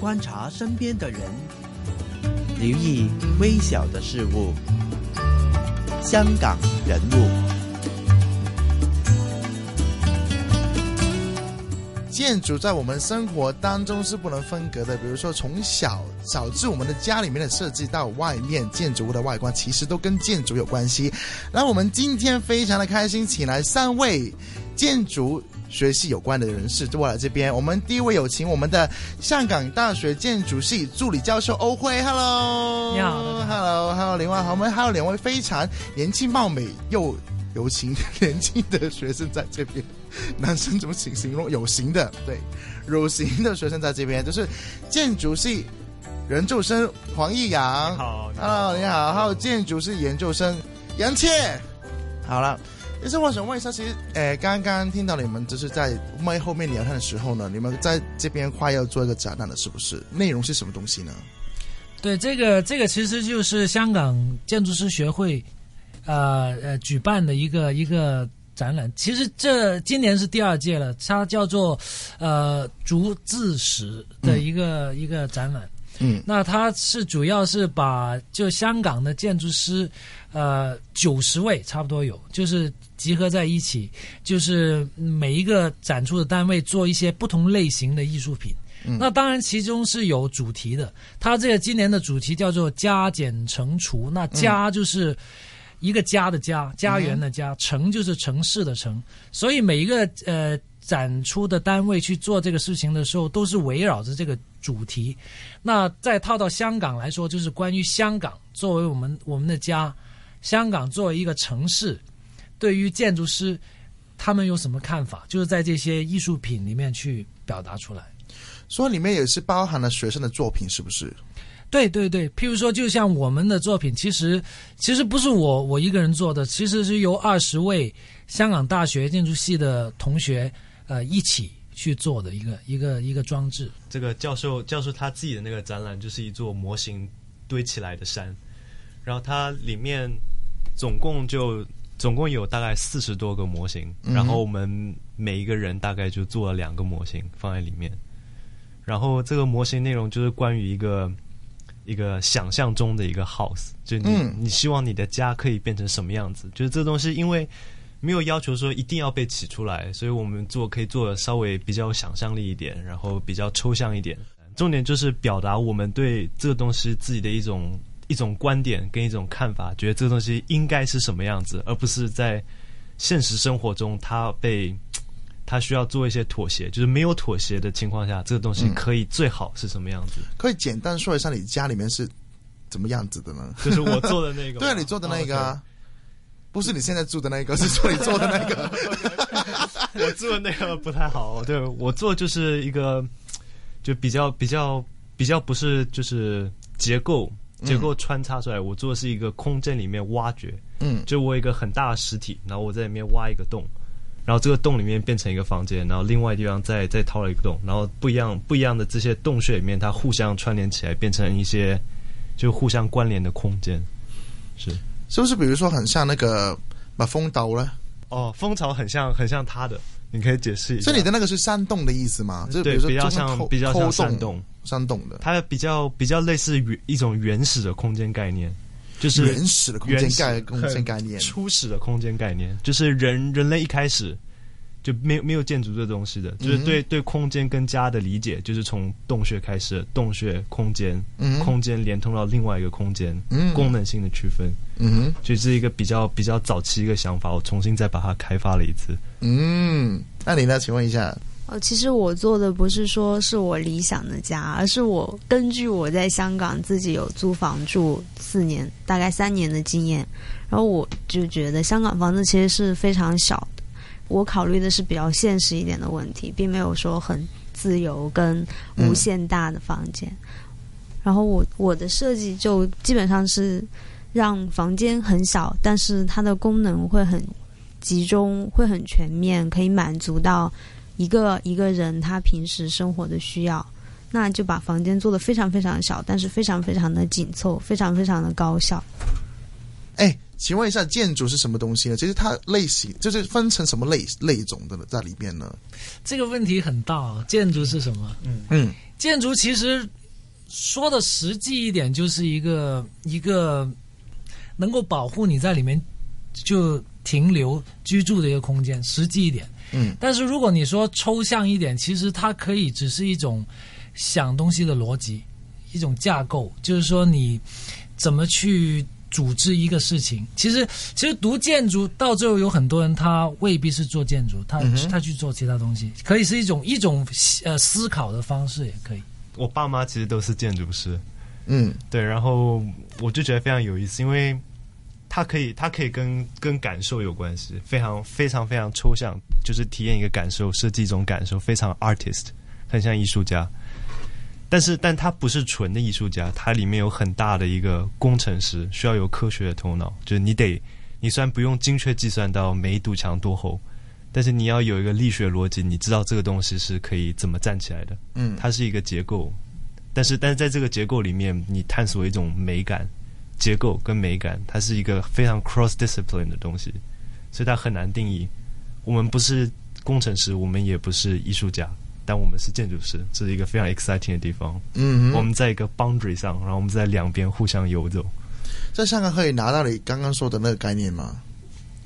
观察身边的人，留意微小的事物。香港人物。建筑在我们生活当中是不能分割的，比如说从小导致我们的家里面的设计到外面建筑物的外观，其实都跟建筑有关系。那我们今天非常的开心，请来三位建筑学系有关的人士坐来这边。我们第一位有请我们的香港大学建筑系助理教授欧辉，Hello，你好，Hello，Hello，另外我们还有两位非常年轻貌美又有型年轻的学生在这边。男生怎么形形容有型的？对，有型的学生在这边，就是建筑系研究生黄义阳。好，Hello，你好。还有建筑系研究生杨倩。好了，其实我想问一下，其实，呃，刚刚听到你们就是在麦后面聊天的时候呢，你们在这边快要做一个展览了，是不是？内容是什么东西呢？对，这个这个其实就是香港建筑师学会，呃呃，举办的一个一个。展览其实这今年是第二届了，它叫做呃竹字史的一个一个展览。嗯，那它是主要是把就香港的建筑师，呃九十位差不多有，就是集合在一起，就是每一个展出的单位做一些不同类型的艺术品。那当然其中是有主题的，它这个今年的主题叫做加减乘除，那加就是。一个家的家，家园的家，城就是城市的城，所以每一个呃展出的单位去做这个事情的时候，都是围绕着这个主题。那再套到香港来说，就是关于香港作为我们我们的家，香港作为一个城市，对于建筑师他们有什么看法？就是在这些艺术品里面去表达出来。所以里面也是包含了学生的作品，是不是？对对对，譬如说，就像我们的作品，其实其实不是我我一个人做的，其实是由二十位香港大学建筑系的同学呃一起去做的一个一个一个装置。这个教授教授他自己的那个展览就是一座模型堆起来的山，然后它里面总共就总共有大概四十多个模型，然后我们每一个人大概就做了两个模型放在里面，然后这个模型内容就是关于一个。一个想象中的一个 house，就你你希望你的家可以变成什么样子？就是这东西，因为没有要求说一定要被起出来，所以我们做可以做的稍微比较有想象力一点，然后比较抽象一点。重点就是表达我们对这个东西自己的一种一种观点跟一种看法，觉得这个东西应该是什么样子，而不是在现实生活中他被。他需要做一些妥协，就是没有妥协的情况下，这个东西可以最好是什么样子？可以简单说一下你家里面是怎么样子的呢？就是我做的那个，对啊，你做的那个啊，不是你现在住的那个，是说你做的那个。我做的那个不太好，对我做就是一个，就比较比较比较不是就是结构结构穿插出来，我做的是一个空间里面挖掘，嗯，就我一个很大的实体，然后我在里面挖一个洞。然后这个洞里面变成一个房间，然后另外地方再再掏了一个洞，然后不一样不一样的这些洞穴里面，它互相串联起来，变成一些就互相关联的空间，是是不是？比如说很像那个把风刀呢？哦，蜂巢很像很像它的，你可以解释一下。这里的那个是山洞的意思吗？就对，比较像比较像山洞山洞的，它比较比较类似于一种原始的空间概念。就是原始的空间概空间概念，初始的空间概念，就是人人类一开始就没有没有建筑这东西的，就是对对空间跟家的理解，就是从洞穴开始，洞穴空间，嗯空间连通到另外一个空间，嗯功能性的区分，嗯，就是一个比较比较早期一个想法，我重新再把它开发了一次。嗯，那你呢？请问一下。哦，其实我做的不是说是我理想的家，而是我根据我在香港自己有租房住四年，大概三年的经验，然后我就觉得香港房子其实是非常小的。我考虑的是比较现实一点的问题，并没有说很自由跟无限大的房间。然后我我的设计就基本上是让房间很小，但是它的功能会很集中，会很全面，可以满足到。一个一个人他平时生活的需要，那就把房间做的非常非常小，但是非常非常的紧凑，非常非常的高效。哎，请问一下，建筑是什么东西呢？其实它类型就是分成什么类类种的在里边呢？这个问题很大，建筑是什么？嗯嗯，建筑其实说的实际一点，就是一个一个能够保护你在里面就停留居住的一个空间，实际一点。嗯，但是如果你说抽象一点，其实它可以只是一种想东西的逻辑，一种架构，就是说你怎么去组织一个事情。其实，其实读建筑到最后有很多人他未必是做建筑，他、嗯他去做其他东西，可以是一种一种呃思考的方式，也可以。我爸妈其实都是建筑师，嗯。对，然后我就觉得非常有意思，因为它可以，它可以跟跟感受有关系，非常非常非常抽象，就是体验一个感受，设计一种感受，非常 artist，很像艺术家。但是，但他不是纯的艺术家，它里面有很大的一个工程师，需要有科学的头脑，就是你得，你虽然不用精确计算到每一堵墙多厚，但是你要有一个力学逻辑，你知道这个东西是可以怎么站起来的。嗯，它是一个结构，但是但是在这个结构里面，你探索一种美感，结构跟美感，它是一个非常 cross discipline 的东西，所以它很难定义。我们不是工程师，我们也不是艺术家，但我们是建筑师，这是一个非常 exciting 的地方。嗯哼，我们在一个 boundary 上，然后我们在两边互相游走。在香港可以拿到你刚刚说的那个概念吗？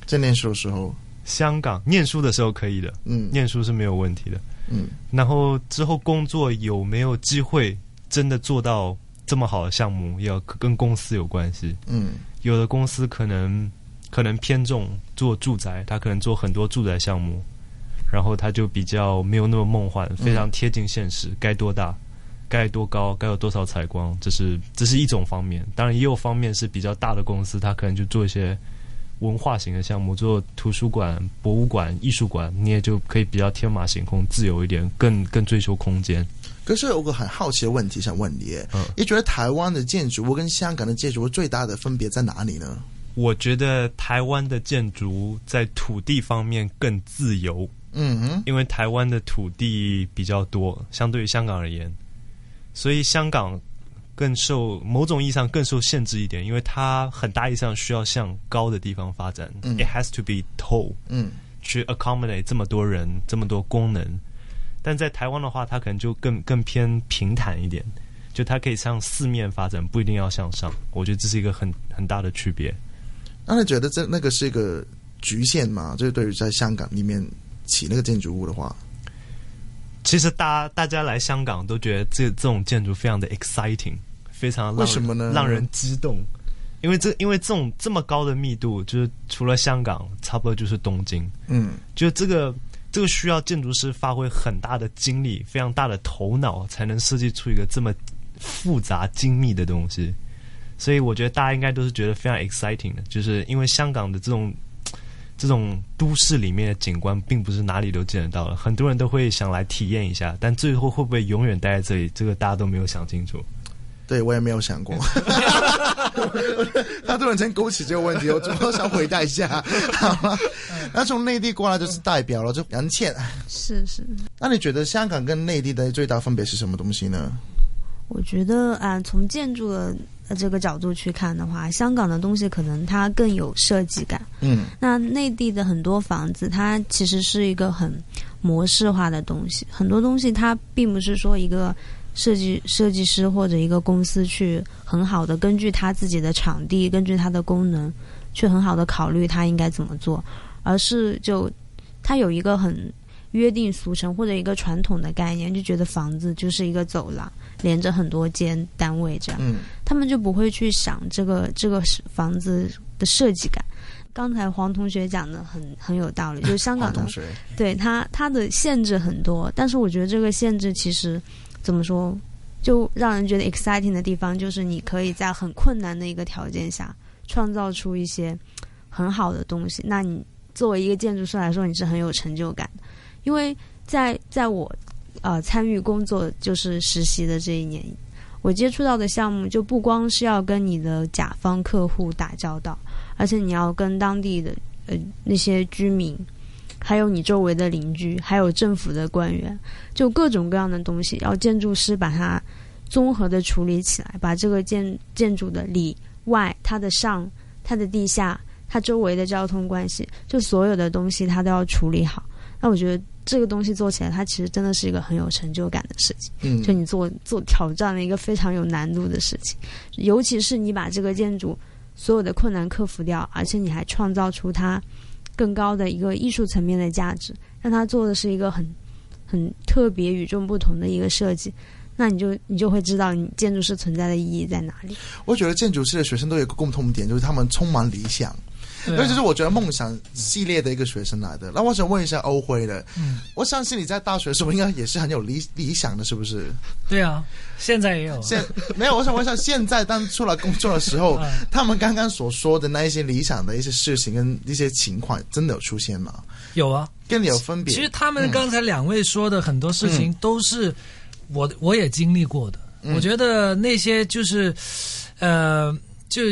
在念书的时候，香港念书的时候可以的，嗯念书是没有问题的。嗯然后之后工作有没有机会真的做到这么好的项目，要跟公司有关系。嗯有的公司可能可能偏重做住宅，他可能做很多住宅项目，然后他就比较没有那么梦幻，非常贴近现实，该多大，该多高，该有多少采光，这是这是一种方面。当然也有方面是比较大的公司，他可能就做一些文化型的项目，做图书馆、博物馆、艺术馆，你也就可以比较天马行空、自由一点，更更追求空间。可是有个很好奇的问题想问你，嗯你觉得台湾的建筑物跟香港的建筑物最大的分别在哪里呢？我觉得台湾的建筑在土地方面更自由，嗯哼，因为台湾的土地比较多，相对于香港而言，所以香港更受某种意义上更受限制一点，因为它很大意义上需要向高的地方发展、嗯 i t has to be tall 嗯去 accommodate 这么多人、这么多功能。但在台湾的话，它可能就更更偏平坦一点，就它可以向四面发展，不一定要向上。我觉得这是一个很很大的区别。那你觉得这那个是一个局限吗？就是对于在香港里面起那个建筑物的话，其实大大家来香港都觉得这这种建筑非常的 exciting，非常让什么呢？让人激动，因为这因为这种这么高的密度，就是除了香港，差不多就是东京，嗯。就这个这个需要建筑师发挥很大的精力、非常大的头脑，才能设计出一个这么复杂精密的东西。所以我觉得大家应该都是觉得非常 exciting 的，就是因为香港的这种这种都市里面的景观，并不是哪里都见得到的，很多人都会想来体验一下，但最后会不会永远待在这里，这个大家都没有想清楚。对我也没有想过，他突然间勾起这个问题，我主要想回答一下，好吗？那从内地过来就是代表了，就杨倩。是是，那你觉得香港跟内地的最大分别是什么东西呢？我觉得啊、从建筑的呃这个角度去看的话，香港的东西可能它更有设计感。嗯那内地的很多房子，它其实是一个很模式化的东西，很多东西它并不是说一个设计设计师或者一个公司去很好的根据他自己的场地，根据它的功能，去很好的考虑它应该怎么做，而是就它有一个很约定俗成或者一个传统的概念，就觉得房子就是一个走廊，连着很多间单位这样。嗯他们就不会去想这个这个房子的设计感。刚才黄同学讲的很很有道理，就是香港对他他的限制很多，但是我觉得这个限制其实怎么说，就让人觉得 exciting 的地方，就是你可以在很困难的一个条件下，创造出一些很好的东西。那你作为一个建筑师来说，你是很有成就感的，因为在在我呃参与工作就是实习的这一年，我接触到的项目就不光是要跟你的甲方客户打交道，而且你要跟当地的呃那些居民，还有你周围的邻居，还有政府的官员，就各种各样的东西，要建筑师把它综合的处理起来，把这个建建筑的里外、它的上、它的地下、它周围的交通关系，就所有的东西它都要处理好。那我觉得这个东西做起来，它其实真的是一个很有成就感的事情。嗯就你做做挑战了一个非常有难度的事情，尤其是你把这个建筑所有的困难克服掉，而且你还创造出它更高的一个艺术层面的价值，让它做的是一个很很特别、与众不同的一个设计。那你就你就会知道你建筑师存在的意义在哪里。我觉得建筑师的学生都有一个共同点，就是他们充满理想。对啊尤其是我觉得梦想系列的一个学生来的。那我想问一下欧辉的，嗯我相信你在大学的时候应该也是很有理理想的，是不是？对啊，现在也有。现没有，我想问一下，现在当出来工作的时候，嗯他们刚刚所说的那一些理想的一些事情跟一些情况，真的有出现吗？有啊，跟你有分别？其实他们刚才两位说的很多事情都是我我也经历过的。嗯我觉得那些就是，呃，就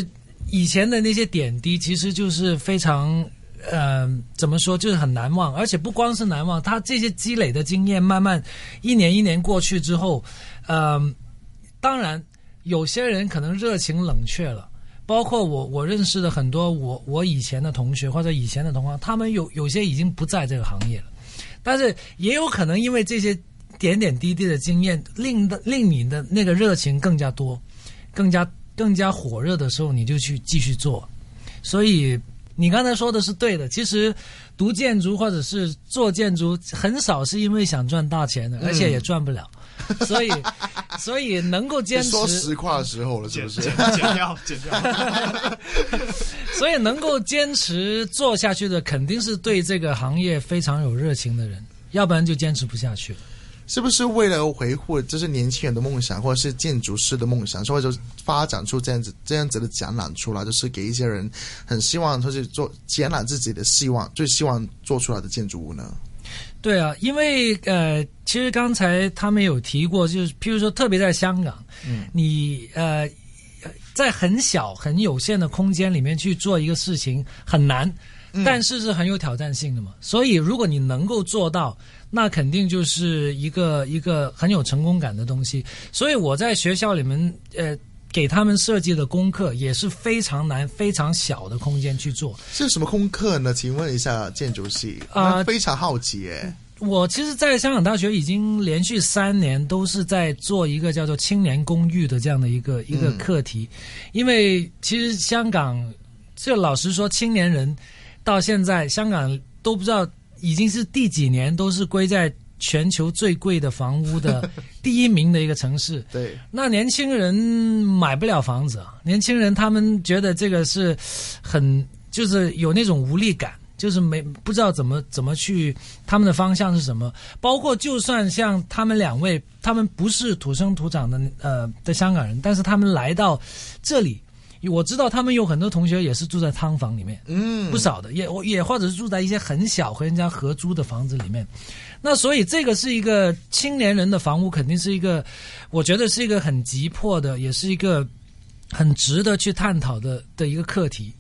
以前的那些点滴，其实就是非常。呃，怎么说就是很难忘，而且不光是难忘，他这些积累的经验，慢慢一年一年过去之后，呃，当然有些人可能热情冷却了，包括我我认识的很多我我以前的同学或者以前的同行，他们有有些已经不在这个行业了，但是也有可能因为这些点点滴滴的经验，令的令你的那个热情更加多，更加更加火热的时候，你就去继续做。所以你刚才说的是对的，其实读建筑或者是做建筑，很少是因为想赚大钱的，而且也赚不了。所以，所以能够坚持，说实话的时候了，是剪不是？剪剪掉，剪掉。所以能够坚持做下去的，肯定是对这个行业非常有热情的人，要不然就坚持不下去了。是不是为了维护就是年轻人的梦想，或者是建筑师的梦想，所以就发展出这样子这样子的展览出来，就是给一些人很希望，就是做展览自己的希望，最希望做出来的建筑物呢？对啊，因为呃，其实刚才他们有提过，就是譬如说，特别在香港，嗯，你呃，在很小很有限的空间里面去做一个事情很难，但是是很有挑战性的嘛。所以如果你能够做到，那肯定就是一个一个很有成功感的东西。所以我在学校里面呃。给他们设计的功课也是非常难、非常小的空间去做。是什么功课呢？请问一下建筑系啊那非常好奇耶。我其实，在香港大学已经连续三年都是在做一个叫做青年公寓的这样的一个一个课题，因为其实香港，这老实说，青年人到现在香港都不知道已经是第几年都是归在全球最贵的房屋的 第一名的一个城市。对，那年轻人买不了房子啊，年轻人他们觉得这个是很就是有那种无力感，就是没不知道怎么怎么去他们的方向是什么。包括就算像他们两位，他们不是土生土长的呃的香港人，但是他们来到这里。我知道他们有很多同学也是住在汤房里面，嗯不少的，也也或者是住在一些很小和人家合租的房子里面。那所以这个是一个青年人的房屋，肯定是一个，我觉得是一个很急迫的，也是一个很值得去探讨的的一个课题。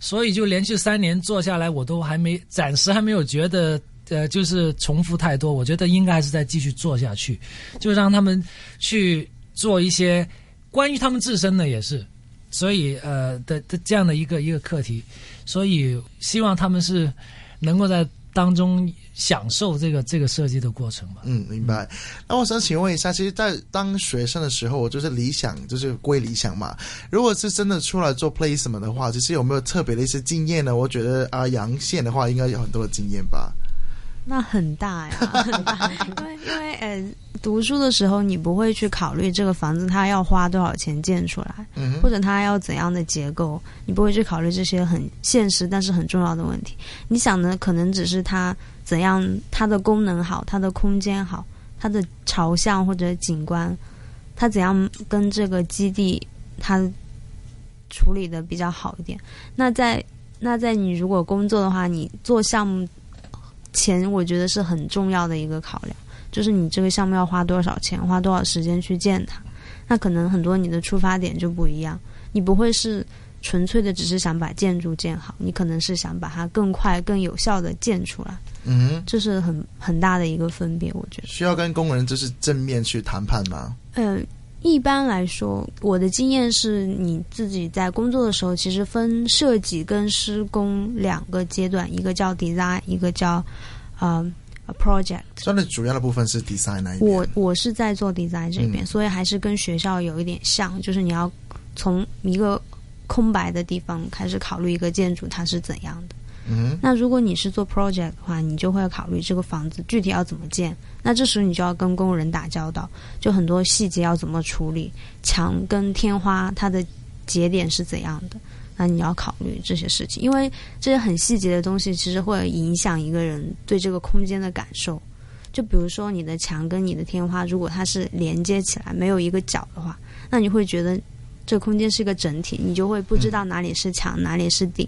所以就连续三年做下来，我都还没暂时还没有觉得呃，就是重复太多。我觉得应该还是再继续做下去，就让他们去做一些关于他们自身的也是。所以呃的的这样的一个一个课题，所以希望他们是能够在当中享受这个这个设计的过程吧。嗯，明白。那我想请问一下，其实，在当学生的时候，我就是理想，就是归理想嘛。如果是真的出来做 placement 的话，其实有没有特别的一些经验呢？我觉得啊，杨线的话应该有很多的经验吧。那很大呀，很大，因为因为呃，读书的时候你不会去考虑这个房子它要花多少钱建出来，嗯或者它要怎样的结构，你不会去考虑这些很现实但是很重要的问题。你想的可能只是它怎样，它的功能好，它的空间好，它的朝向或者景观，它怎样跟这个基地它处理的比较好一点。那在那在你如果工作的话，你做项目钱，我觉得是很重要的一个考量，就是你这个项目要花多少钱，花多少时间去建它。那可能很多你的出发点就不一样，你不会是纯粹的只是想把建筑建好，你可能是想把它更快、更有效的建出来，嗯，这是很很大的一个分别，我觉得。需要跟工人就是正面去谈判吗？呃，一般来说，我的经验是你自己在工作的时候，其实分设计跟施工两个阶段，一个叫 design，一个叫呃呃 project。所以你主要的部分是 design 那一边。我我是在做 design 这边，嗯所以还是跟学校有一点像，就是你要从一个空白的地方开始考虑一个建筑它是怎样的。嗯那如果你是做 project 的话，你就会考虑这个房子具体要怎么建。那这时候你就要跟工人打交道，就很多细节要怎么处理，墙跟天花它的节点是怎样的，那你要考虑这些事情，因为这些很细节的东西其实会影响一个人对这个空间的感受。就比如说你的墙跟你的天花，如果它是连接起来没有一个角的话，那你会觉得这个空间是一个整体，你就会不知道哪里是墙，哪里是顶。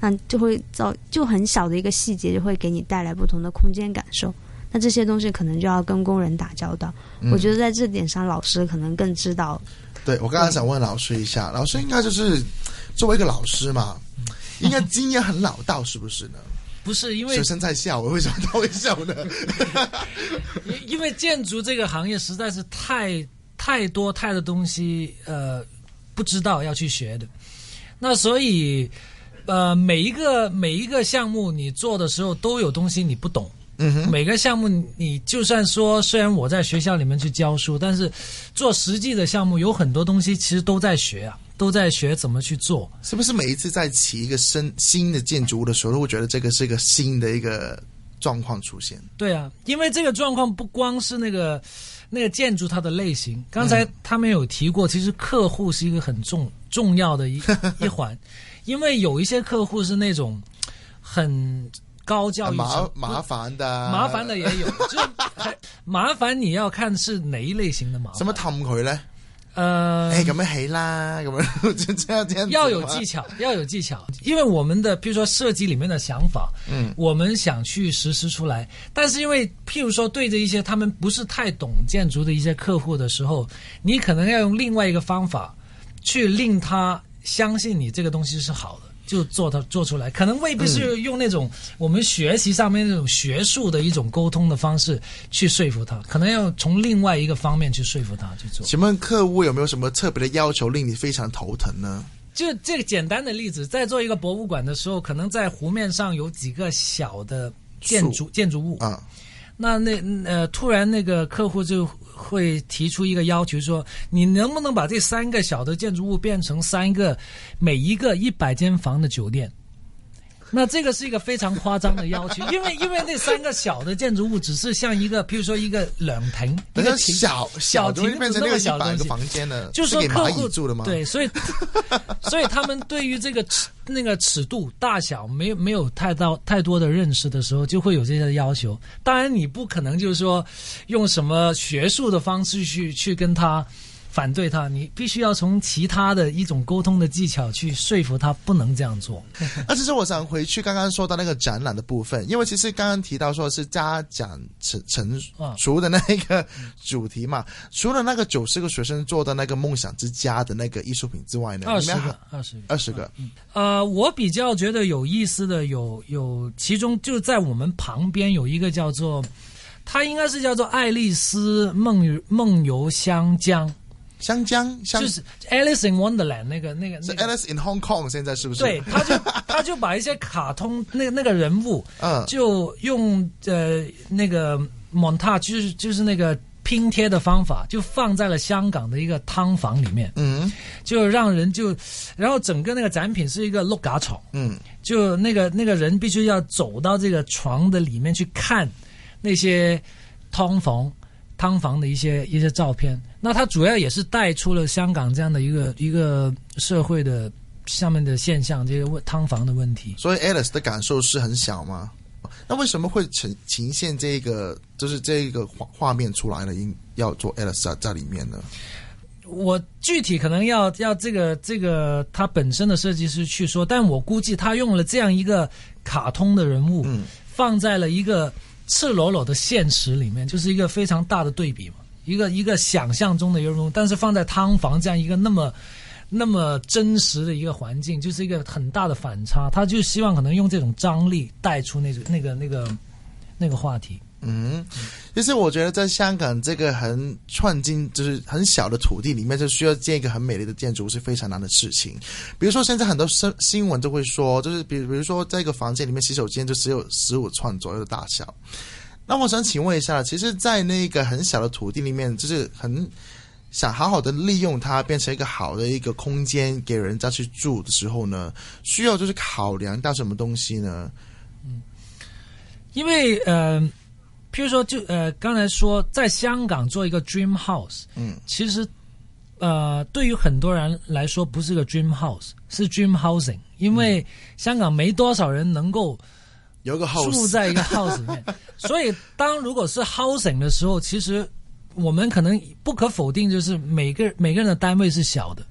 那就会造就很小的一个细节，就会给你带来不同的空间感受。那这些东西可能就要跟工人打交道。嗯我觉得在这点上，老师可能更知道。对我刚刚想问老师一下，老师应该就是作为一个老师嘛，应该经验很老道，是不是呢？不是因为学生在笑，我为什么他会笑呢？因 因为建筑这个行业实在是太太多太多东西，呃，不知道要去学的。那所以，呃，每一个每一个项目你做的时候都有东西你不懂。嗯哼，每个项目你就算说，虽然我在学校里面去教书，但是做实际的项目有很多东西其实都在学啊，都在学怎么去做。是不是每一次在起一个新新的建筑物的时候，都会觉得这个是一个新的一个状况出现？对啊，因为这个状况不光是那个那个建筑它的类型，刚才他们有提过，其实客户是一个很重重要的一 一环，因为有一些客户是那种很高教育麻程麻烦的，麻烦的也有，就很麻烦你要看是哪一类型的麻烦。怎么氹佢咧？呃，哎咁樣起啦，咁樣。就這樣這樣要有技巧，要有技巧，因为我们的譬如说设计里面的想法，嗯，我们想去实施出来，但是因为譬如说对着一些他们不是太懂建筑的一些客户的时候，你可能要用另外一个方法去令他相信你这个东西是好的。就做它做出来，可能未必是用那种我们学习上面那种学术的一种沟通的方式去说服他，可能要从另外一个方面去说服他去做。请问客户有没有什么特别的要求令你非常头疼呢？就这个简单的例子，在做一个博物馆的时候，可能在湖面上有几个小的建筑建筑物，啊，那那呃，突然那个客户就会提出一个要求说，你能不能把这三个小的建筑物变成三个每一个一百间房的酒店？那这个是一个非常夸张的要求，因为因为那三个小的建筑物只是像一个，譬如说一个凉亭，一个小小亭子那么小的东西，房间呢，就是说客户住的吗？对，所以 所以他们对于这个尺那个尺度大小没有没有太到太多的认识的时候，就会有这些要求。当然，你不可能就是说用什么学术的方式去去跟他反对他，你必须要从其他的一种沟通的技巧去说服他不能这样做。那其实我想回去刚刚说到那个展览的部分，因为其实刚刚提到说是家长成成啊除的那个主题嘛，除了那个九十个学生做的那个梦想之家的那个艺术品之外呢，二十个，二十个。二十个，呃，我比较觉得有意思的有有，其中就在我们旁边有一个叫做，它应该是叫做爱丽丝梦游梦游香江，香江香就是 Alice in Wonderland 那个那个是那个。Alice in Hong Kong，现在是不是？对，他就 他就把一些卡通那个那个人物，嗯就用呃那个 montage，就是就是那个拼贴的方法，就放在了香港的一个汤房里面，嗯就让人就，然后整个那个展品是一个碌嘎床。嗯就那个那个人必须要走到这个床的里面去看那些汤房汤房的一些一些照片。那它主要也是带出了香港这样的一个一个社会的下面的现象，这些问汤房的问题。所以 Alice 的感受是很小吗？那为什么会呈呈现这个就是这个画画面出来了？应要做 Alice 在在里面呢？我具体可能要要这个这个他本身的设计师去说，但我估计他用了这样一个卡通的人物，嗯放在了一个赤裸裸的现实里面，就是一个非常大的对比嘛，一个一个想象中的一个，但是放在汤房这样一个那么那么真实的一个环境，就是一个很大的反差。他就希望可能用这种张力带出那个那个那个那个话题。嗯，其实我觉得在香港这个很串进，就是很小的土地里面，就需要建一个很美丽的建筑是非常难的事情。比如说现在很多新新闻都会说，就是比比如说在一个房间里面洗手间就只有十五寸左右的大小。那我想请问一下，其实，在那个很小的土地里面，就是很想好好的利用它，变成一个好的一个空间给人家去住的时候呢，需要就是考量到什么东西呢？因为呃，譬如说就呃，刚才说在香港做一个 dream house，嗯，其实呃，对于很多人来说不是个 dream house，是 dream housing，因为香港没多少人能够有个 house 住在一个 house 里面，所以当如果是 housing 的时候，其实我们可能不可否定，就是每个每个人的单位是小的，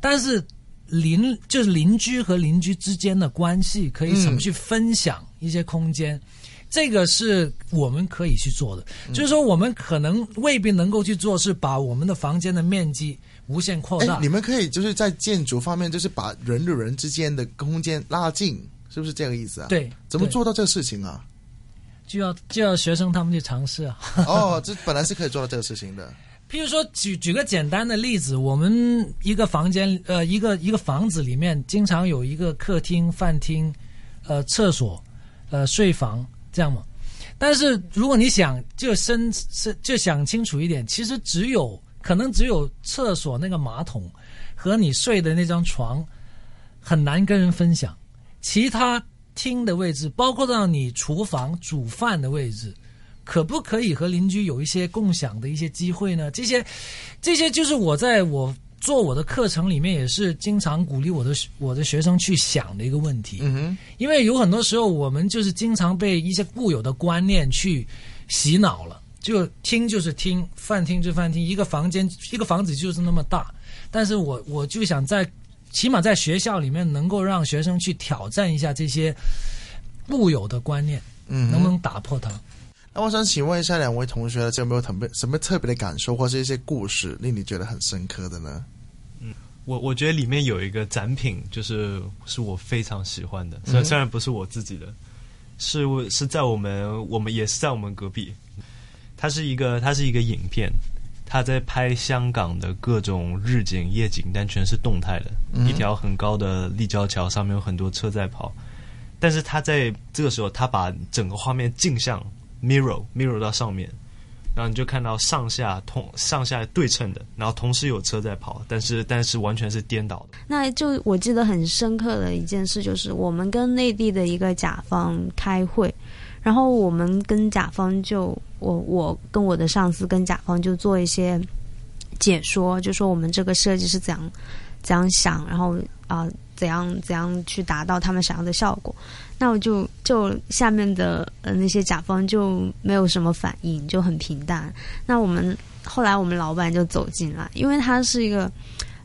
但是邻就是邻居和邻居之间的关系可以怎么去分享一些空间。这个是我们可以去做的，就是说我们可能未必能够去做，是把我们的房间的面积无限扩大哎，。你们可以就是在建筑方面，就是把人与人之间的空间拉近，是不是这个意思啊？，对，怎么做到这个事情啊？就要就要学生他们去尝试啊。哦，这本来是可以做到这个事情的。譬如说，举举个简单的例子，我们一个房间，呃，一个一个房子里面，经常有一个客厅、饭厅，呃，厕所，呃，睡房这样嘛。但是如果你想就深深就想清楚一点，其实只有可能只有厕所那个马桶和你睡的那张床很难跟人分享，其他厅的位置，包括到你厨房煮饭的位置，可不可以和邻居有一些共享的一些机会呢？这些，这些就是我在我做我的课程里面也是经常鼓励我的我的学生去想的一个问题。嗯哼，因为有很多时候我们就是经常被一些固有的观念去洗脑了，就听就是听，饭厅就饭厅，一个房间一个房子就是那么大。但是我我就想在起码在学校里面能够让学生去挑战一下这些固有的观念，嗯能不能打破它？那我想请问一下两位同学，有没有特别什么特别的感受，或是一些故事令你觉得很深刻的呢？嗯我我觉得里面有一个展品，就是是我非常喜欢的，虽嗯然虽然不是我自己的，是我是在我们我们也是在我们隔壁，它是一个它是一个影片，他在拍香港的各种日景夜景，但全是动态的，嗯一条很高的立交桥上面有很多车在跑，但是他在这个时候他把整个画面镜像 mirror mirror 到上面。然后你就看到上下同上下对称的，然后同时有车在跑，但是但是完全是颠倒的。那就我记得很深刻的一件事，就是我们跟内地的一个甲方开会，然后我们跟甲方就我我跟我的上司跟甲方就做一些解说，就说我们这个设计是怎样怎样想，然后啊、怎样怎样去达到他们想要的效果。那我就就下面的呃那些甲方就没有什么反应，就很平淡。那我们后来我们老板就走进来，因为他是一个，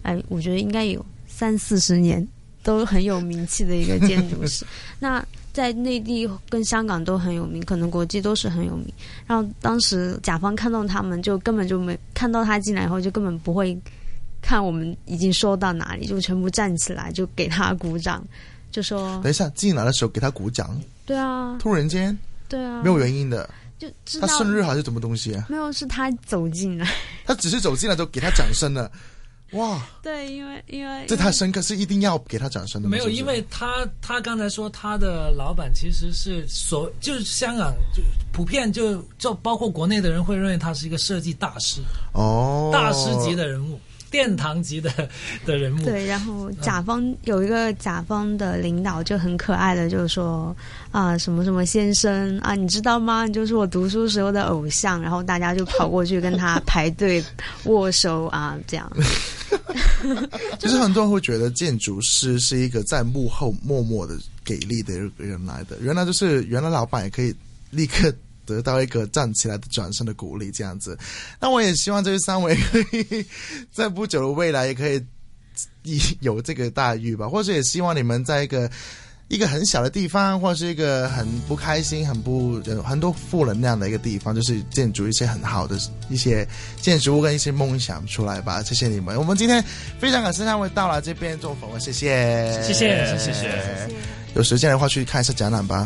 哎，我觉得应该有三四十年都很有名气的一个建筑师。那在内地跟香港都很有名，可能国际都是很有名。然后当时甲方看到他们，就根本就没看到他进来以后，就根本不会看我们已经说到哪里，就全部站起来就给他鼓掌，就说等一下进来的时候给他鼓掌，对啊，突然间对啊，没有原因的，就知道他生日还是什么东西啊？没有是他走进来，他只是走进来就给他掌声了，哇，对，因为因为这太深刻，是一定要给他掌声的吗？没有，因为他他刚才说他的老板其实是所就是香港就普遍就就包括国内的人会认为他是一个设计大师、哦，大师级的人物、殿堂级的 的人物。对，然后甲方、有一个甲方的领导就很可爱的，就是说啊什么什么先生啊，你知道吗？你就是我读书时候的偶像，然后大家就跑过去跟他排队握手啊，这样。就是很多人会觉得建筑师是一个在幕后默默的给力的人来的，原来就是原来老板也可以立刻得到一个站起来的转身的鼓励，这样子。那我也希望这三位可以 在不久的未来也可以有这个待遇吧，或者也希望你们在一个。一个很小的地方，或者是一个很不开心、很不很多负能量的一个地方，就是建筑一些很好的一些建筑物跟一些梦想出来吧。谢谢你们，我们今天非常感谢三位到了这边做访问，谢谢，谢谢谢谢。有时间的话去看一下展览吧。